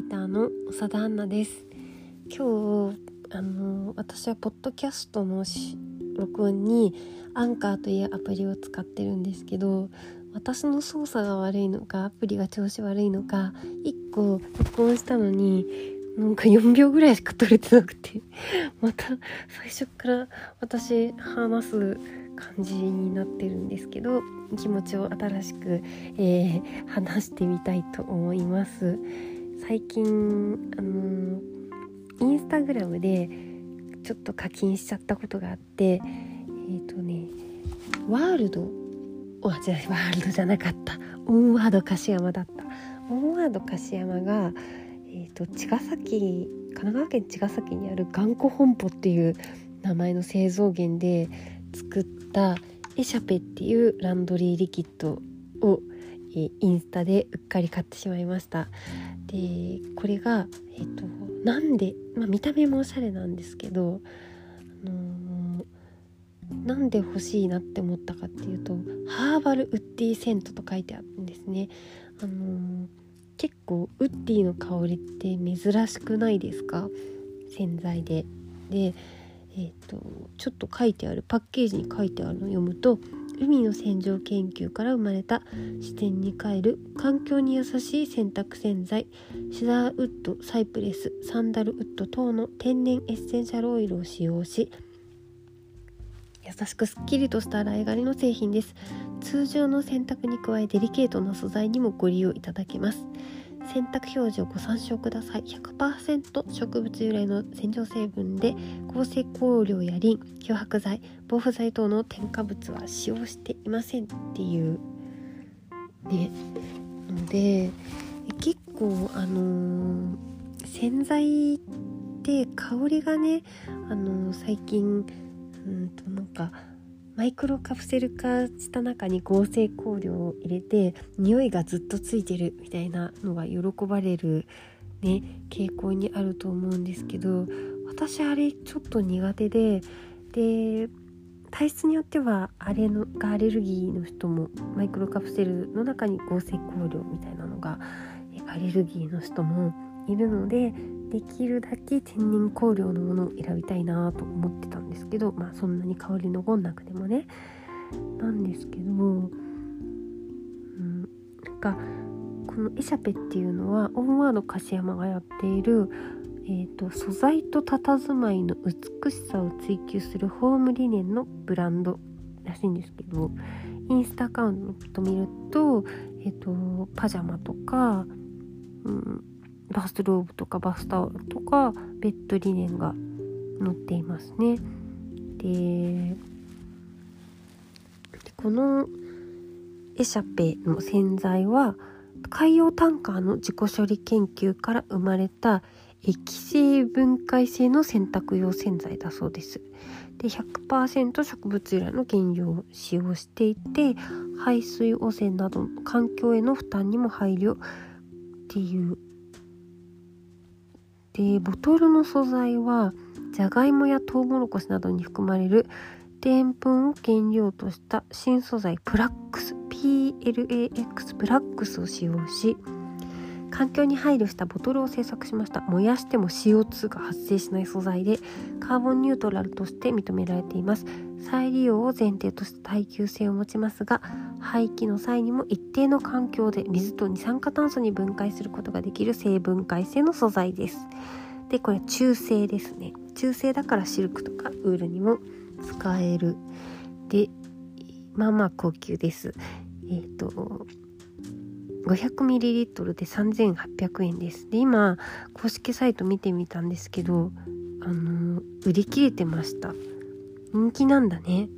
イターの長田アンナです。今日あの私はポッドキャストの録音にアンカーというアプリを使ってるんですけど私の操作が悪いのかアプリが調子悪いのか1個録音したのになんか4秒ぐらいしか撮れてなくてまた最初から私話す感じになってるんですけど気持ちを新しく、えー、話してみたいと思います。最近あのインスタグラムでちょっと課金しちゃったことがあってえっ、ー、とねワールドあ違うワールドじゃなかった。オンワード樫山だった。オンワード樫山がえー、と茅ヶ崎神奈川県茅ヶ崎にある頑固本舗っていう名前の製造源で作ったエシャペっていうランドリーリキッドを、えー、インスタでうっかり買ってしまいました。でこれがえっ、ー、となんで、まあ、見た目もおしゃれなんですけど、あのー、なんで欲しいなって思ったかっていうとハーバルウッディセントと書いてあるんですね。あのー、結構ウッディの香りって珍しくないですか？洗剤で。でえーと、ちょっと書いてあるパッケージに書いてあるのを読むと海の洗浄研究から生まれた視点に変える環境に優しい洗濯洗剤シダーウッドサイプレスサンダルウッド等の天然エッセンシャルオイルを使用し優しくすっきりとした洗いがりの製品です。通常の洗濯に加えデリケートな素材にもご利用いただけます。洗濯表示をご参照ください。100%植物由来の洗浄成分で合成香料やリン漂白剤防腐剤等の添加物は使用していませんっていう。ね。ので結構あのー、洗剤って香りがねあのー、最近うんとなんかマイクロカプセル化した中に合成香料を入れて匂いがずっとついてるみたいなのが喜ばれるね傾向にあると思うんですけど私あれちょっと苦手でで体質によってはあれのがアレルギーの人もマイクロカプセルの中に合成香料みたいなのがアレルギーの人もいるのでできるだけ天然香料のものを選びたいなと思ってたんですけどまあそんなに香り残んなくてもね。なんですけど、うん、なんかこのエシャペっていうのはオンワード樫山がやっている、えーと、素材と佇まいの美しさを追求するホームリネンのブランドらしいんですけどインスタアカウント見ると,、えーとパジャマとか、うん、バスローブとかバスタオルとかベッドリネンが載っていますね。でこのエシャペの洗剤は海洋タンカーの自己処理研究から生まれた液性分解性の洗濯用洗剤だそうです。で100%植物由来の原料を使用していて排水汚染などの環境への負担にも配慮っていうでボトルの素材はじゃがいもやトウモロコシなどに含まれるでんぷんを原料とした新素材プラックス PLAX プラックスを使用し環境に配慮したボトルを製作しました。燃やしても CO2 が発生しない素材でカーボンニュートラルとして認められています。再利用を前提とした耐久性を持ちますが廃棄の際にも一定の環境で水と二酸化炭素に分解することができる生分解性の素材です。でこれ中性ですね。中性だからシルクとかウールにも使える。でまあまあ高級です。えっ、ー、と 500ml で3800円です。で今公式サイト見てみたんですけどあの売り切れてました。人気なんだね。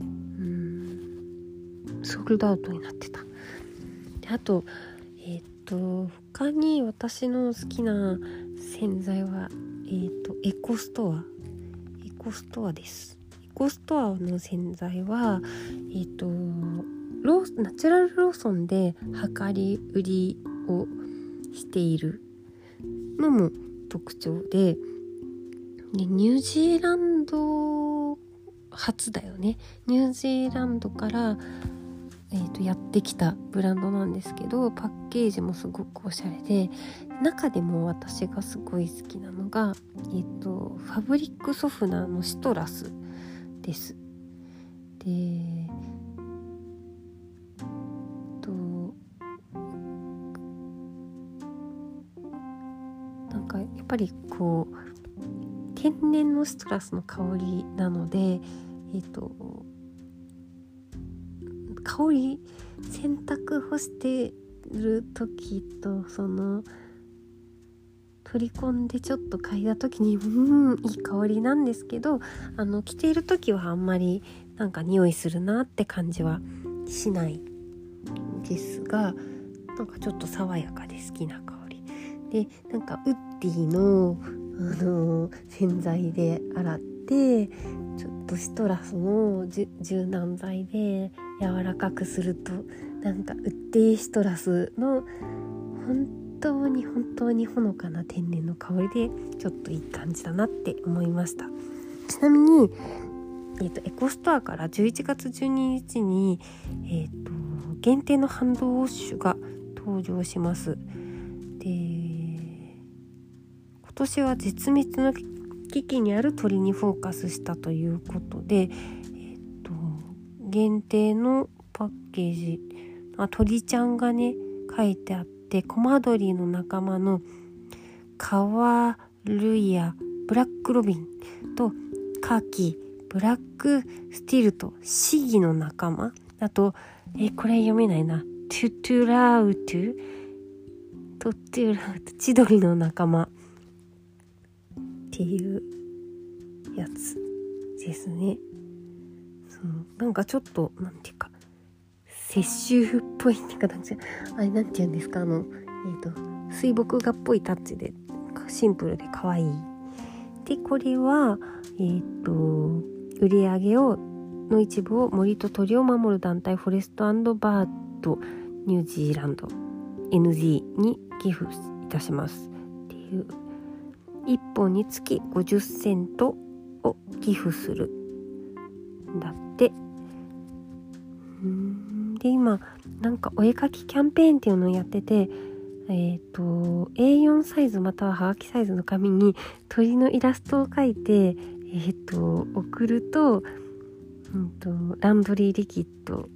うん。ソールドアウトになってた。であとえっ、ー、と他に私の好きな洗剤はえっ、ー、とエコストア。エコストアです。エコストアの洗剤はえっ、ー、とローナチュラルローソンで量り売りをしているのも特徴ででニュージーランド発だよねニュージーランドからえーと、やってきたブランドなんですけどパッケージもすごくおしゃれで中でも私がすごい好きなのが、えーと、ファブリックソフナーのシトラスです。でぱりこう天然のシトラスの香りなのでえっ、ー、と香り洗濯干してる時とその取り込んでちょっと嗅いだ時にうんいい香りなんですけどあの着ている時はあんまりなんか匂いするなって感じはしないですがなんかちょっと爽やかで好きな香り。でなんかウッディの、あの洗剤で洗ってちょっとシトラスの柔軟剤で柔らかくするとなんかウッディシトラスの本当に本当にほのかな天然の香りでちょっといい感じだなって思いました。ちなみに、えーと、エコストアから11月12日に、えーと、限定のハンドウォッシュが登場します。で年は絶滅の危機にある鳥にフォーカスしたということで、えーと、限定のパッケージ鳥ちゃんがね書いてあってコマドリの仲間のカワルイヤブラックロビンとカキブラックスティルトシギの仲間。あとえこれ読めないな。トゥトゥラウトゥ。トゥトゥラウト千鳥の仲間。っていうやつですね。そうなんかちょっとなんていうか雪舟っぽいって形あれなんて言うんですか？あのえっ、ー、と水墨画っぽいタッチでシンプルで可愛いでこれはえっ、ー、と売り上げをの一部を森と鳥を守る団体フォレストバードニュージーランド NG に寄付いたしますっていう1本につき50セントを寄付する。だって。で今なんかお絵かきキャンペーンっていうのをやっててえっ、ー、と A4 サイズまたははがきサイズの紙に鳥のイラストを描いてえっ、ー、と送ると,、うんとランドリーリキッド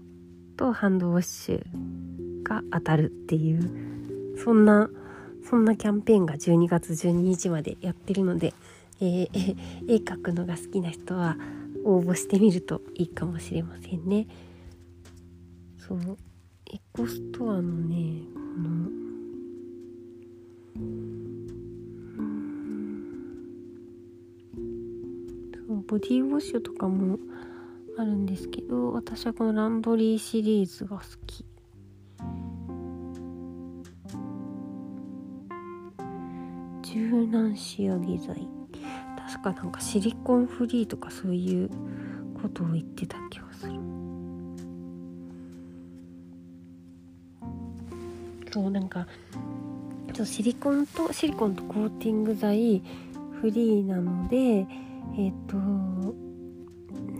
とハンドウォッシュが当たるっていうそんなそんなキャンペーンが12月12日までやってるので、えー、絵描くのが好きな人は応募してみるといいかもしれませんね。そうエコストアのねこのボディウォッシュとかもあるんですけど私はこのランドリーシリーズが好き柔軟仕上げ剤確かなんかシリコンフリーとかそういうことを言ってた気がする。そうなんかシリコンとシリコンとコーティング剤フリーなのでえっ、ー、と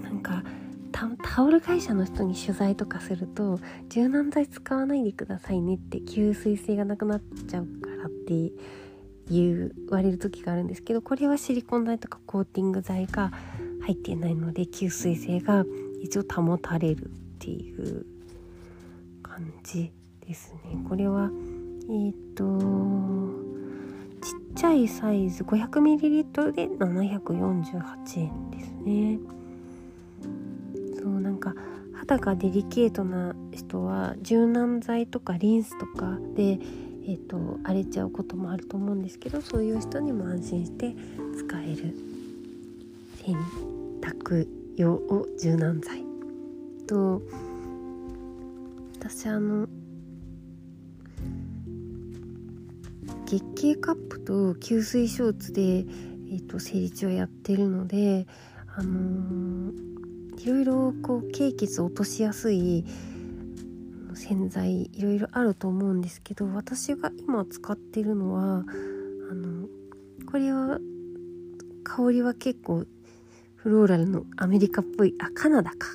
なんかタオル会社の人に取材とかすると柔軟剤使わないでくださいねって吸水性がなくなっちゃうからって言われる時があるんですけどこれはシリコン剤とかコーティング剤が入っていないので吸水性が一応保たれるっていう感じですね。これはえっ、とちっちゃいサイズ 500ml で748円ですね。そうなんか肌がデリケートな人は柔軟剤とかリンスとかでえーと、荒れちゃうこともあると思うんですけどそういう人にも安心して使える洗濯用を柔軟剤と。私あの月経カップと吸水ショーツで、えーと、生理中をやってるのであのー、いろいろこう経血を落としやすい洗剤いろいろあると思うんですけど私が今使ってるのはあのこれは香りは結構フローラルのアメリカっぽいあカナダか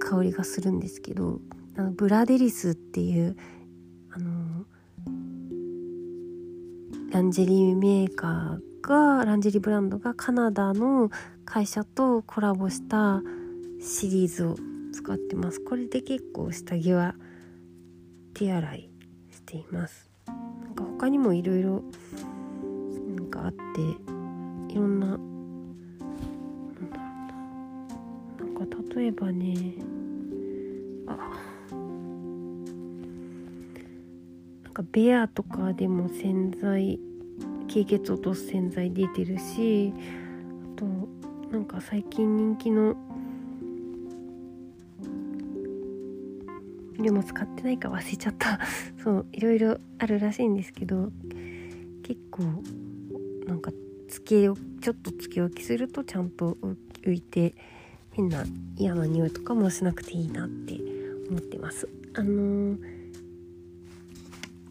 香りがするんですけどあのブラデリスっていうあのランジェリーメーカーがランジェリーブランドがカナダの会社とコラボしたシリーズを使ってます。これで結構下着は手洗いしています。なんか他にもいろいろなんかあっていろんななんだろうな。なんか例えばねあなんかベアとかでも洗剤経血落とす洗剤出てるしあとなんか最近人気のでも使ってないか忘れちゃった。そういろいろあるらしいんですけど結構なんかつけをちょっとつけ置きするとちゃんと浮いて変な嫌な匂いとかもしなくていいなって思ってます。あのー、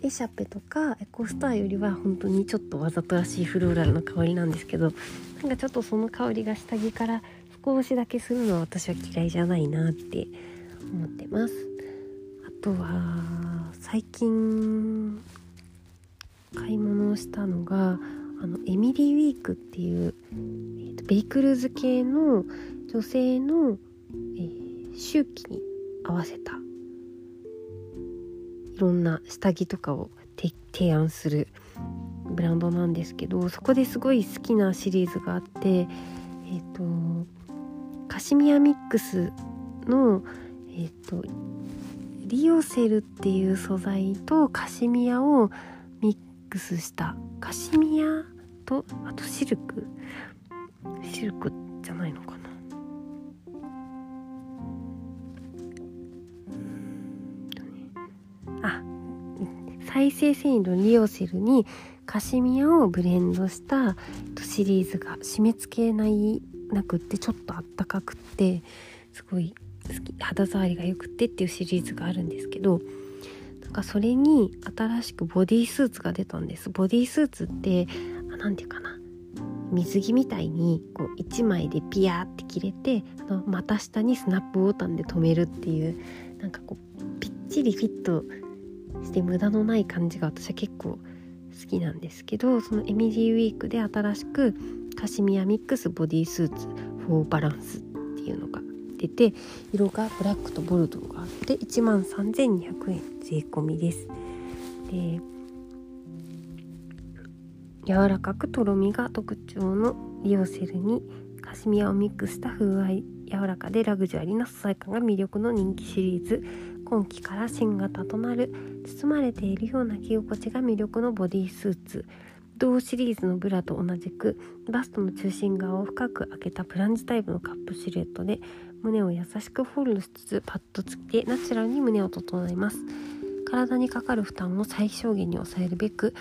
エシャペとかエコスターよりは本当にちょっとわざとらしいフローラルの香りなんですけどなんかちょっとその香りが下着から少しだけするのは私は嫌いじゃないなって思ってます。とは最近買い物をしたのがあのエミリーウィークっていう、えーと、ベイクルーズ系の女性の、えー、周期に合わせたいろんな下着とかを提案するブランドなんですけどそこですごい好きなシリーズがあってえっ、ー、とカシミヤミックスのえっ、ー、とリオセルっていう素材とカシミヤをミックスしたカシミヤとあとシルク？シルクじゃないのかな？あ再生繊維のリオセルにカシミヤをブレンドしたシリーズが締め付けないなくってちょっとあったかくってすごい好き肌触りがよくてっていうシリーズがあるんですけどなんかそれに新しくボディースーツが出たんです。ボディースーツって何て言うかな。水着みたいにこう1枚でピヤーって切れてあの股下にスナップボタンで留めるっていうなんかこうぴっちりフィットして無駄のない感じが私は結構好きなんですけどそのエミリーウィークで新しくカシミヤミックスボディースーツフォーバランスっていうのがてて色がブラックとボルドーがあって1万3200円税込みです。で柔らかくとろみが特徴のリオセルにカシミヤをミックスした風合い柔らかでラグジュアリーな素材感が魅力の人気シリーズ今季から新型となる包まれているような着心地が魅力のボディスーツ同シリーズのブラと同じくバストの中心側を深く開けたプランジタイプのカップシルエットで胸を優しくホールドしつつパッとつけてナチュラルに胸を整えます。体にかかる負担を最小限に抑えるべく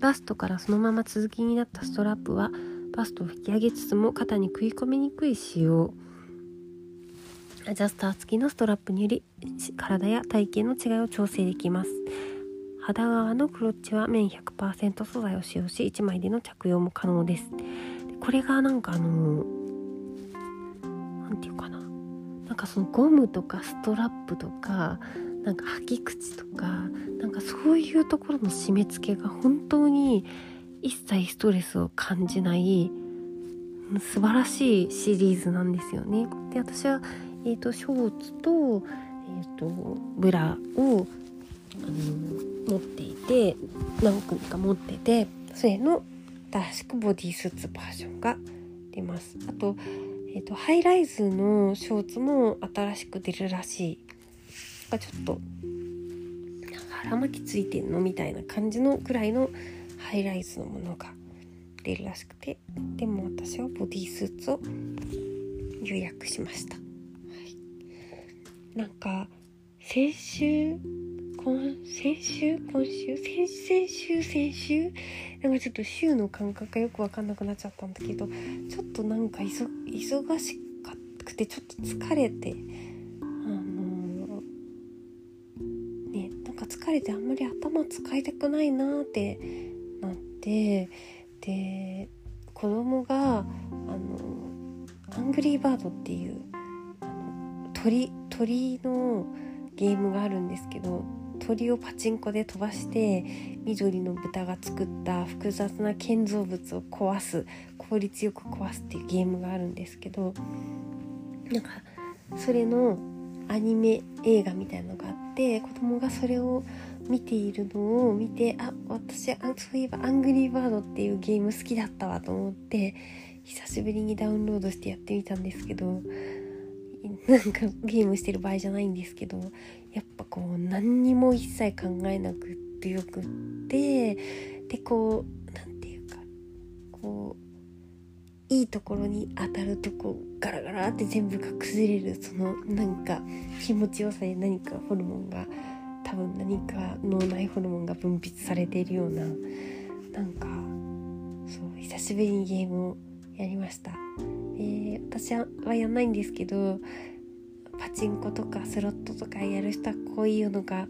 バストからそのまま続きになったストラップはバストを引き上げつつも肩に食い込みにくい仕様アジャスター付きのストラップにより体や体型の違いを調整できます。肌側のクロッチは綿100%素材を使用し1枚での着用も可能です。これがなんかあの何て言うかな。なんかそのゴムとかストラップとかなんか履き口とかなんかそういうところの締め付けが本当に一切ストレスを感じない素晴らしいシリーズなんですよね。で私は、えーと、ショーツと,、えーと、ブラをあの持っていて何組か持っててそれの新しくボディースーツバージョンが出ます。あとえーと、ハイライズのショーツも新しく出るらしい。がちょっと腹巻きついてんのみたいな感じのくらいのハイライズのものが出るらしくて。でも私はボディースーツを予約しました、はい、なんか先週今先週今週先先週先週なんかちょっと週の感覚がよく分かんなくなっちゃったんだけどちょっとなんか忙しくてちょっと疲れてあのー、ねなんか疲れてあんまり頭使いたくないなってなってで子供があのアングリーバードっていう鳥鳥のゲームがあるんですけど鳥をパチンコで飛ばして緑の豚が作った複雑な建造物を壊す効率よく壊すっていうゲームがあるんですけどなんかそれのアニメ映画みたいなのがあって子供がそれを見ているのを見てあ私あそういえば「アングリーバード」っていうゲーム好きだったわと思って久しぶりにダウンロードしてやってみたんですけどなんかゲームしてる場合じゃないんですけどやっぱこう何にも一切考えなくってよくってでこう何て言うかこういいところに当たるとこうガラガラって全部が崩れるそのなんか気持ちよさで何かホルモンが多分何か脳内ホルモンが分泌されているようななんかそう久しぶりにゲームをやりました。えー、私はやんないんですけどパチンコとかスロットとかやる人はこういうのが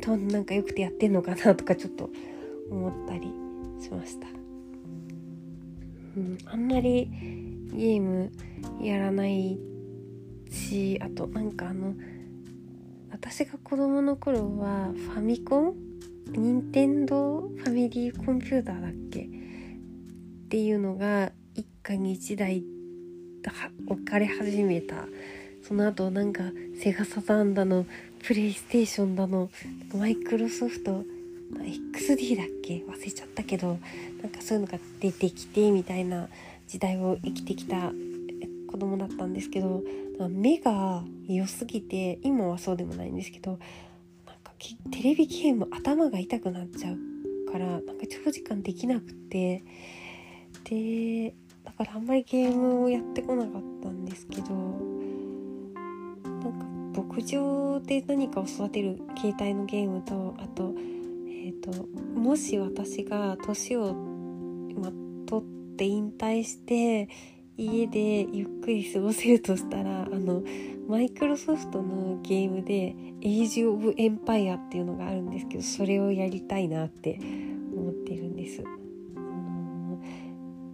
となんかよくてやってんのかなとかちょっと思ったりしました、うん、あんまりゲームやらないしあとなんかあの私が子供の頃はファミコン？任天堂ファミリーコンピューターだっけ？っていうのが一家に一台置かれ始めた。その後なんかセガサターンだのプレイステーションだのマイクロソフト XD だっけ？忘れちゃったけどなんかそういうのが出てきてみたいな時代を生きてきた子供だったんですけど目が良すぎて今はそうでもないんですけどなんかテレビゲーム頭が痛くなっちゃうからなんか長時間できなくて。でからあんまりゲームをやってこなかったんですけどなんか牧場で何かを育てる携帯のゲームとあと,、えーと、もし私が年を、ま、取って引退して家でゆっくり過ごせるとしたらあのマイクロソフトのゲームで「エイジ・オブ・エンパイア」っていうのがあるんですけどそれをやりたいなって思ってるんです。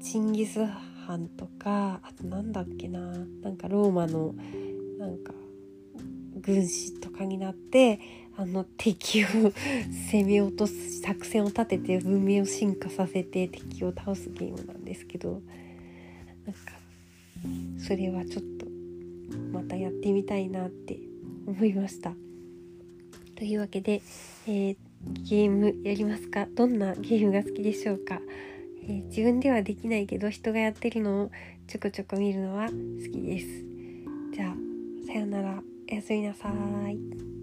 チンギス・ハンとかあとなんだっけななんかローマのなんか軍師とかになってあの敵を 攻め落とす作戦を立てて文明を進化させて敵を倒すゲームなんですけどなんかそれはちょっとまたやってみたいなって思いました。というわけで、えー、ゲームやりますか？どんなゲームが好きでしょうか？えー、自分ではできないけど人がやってるのをちょこちょこ見るのは好きです。じゃあさよなら。おやすみなさい。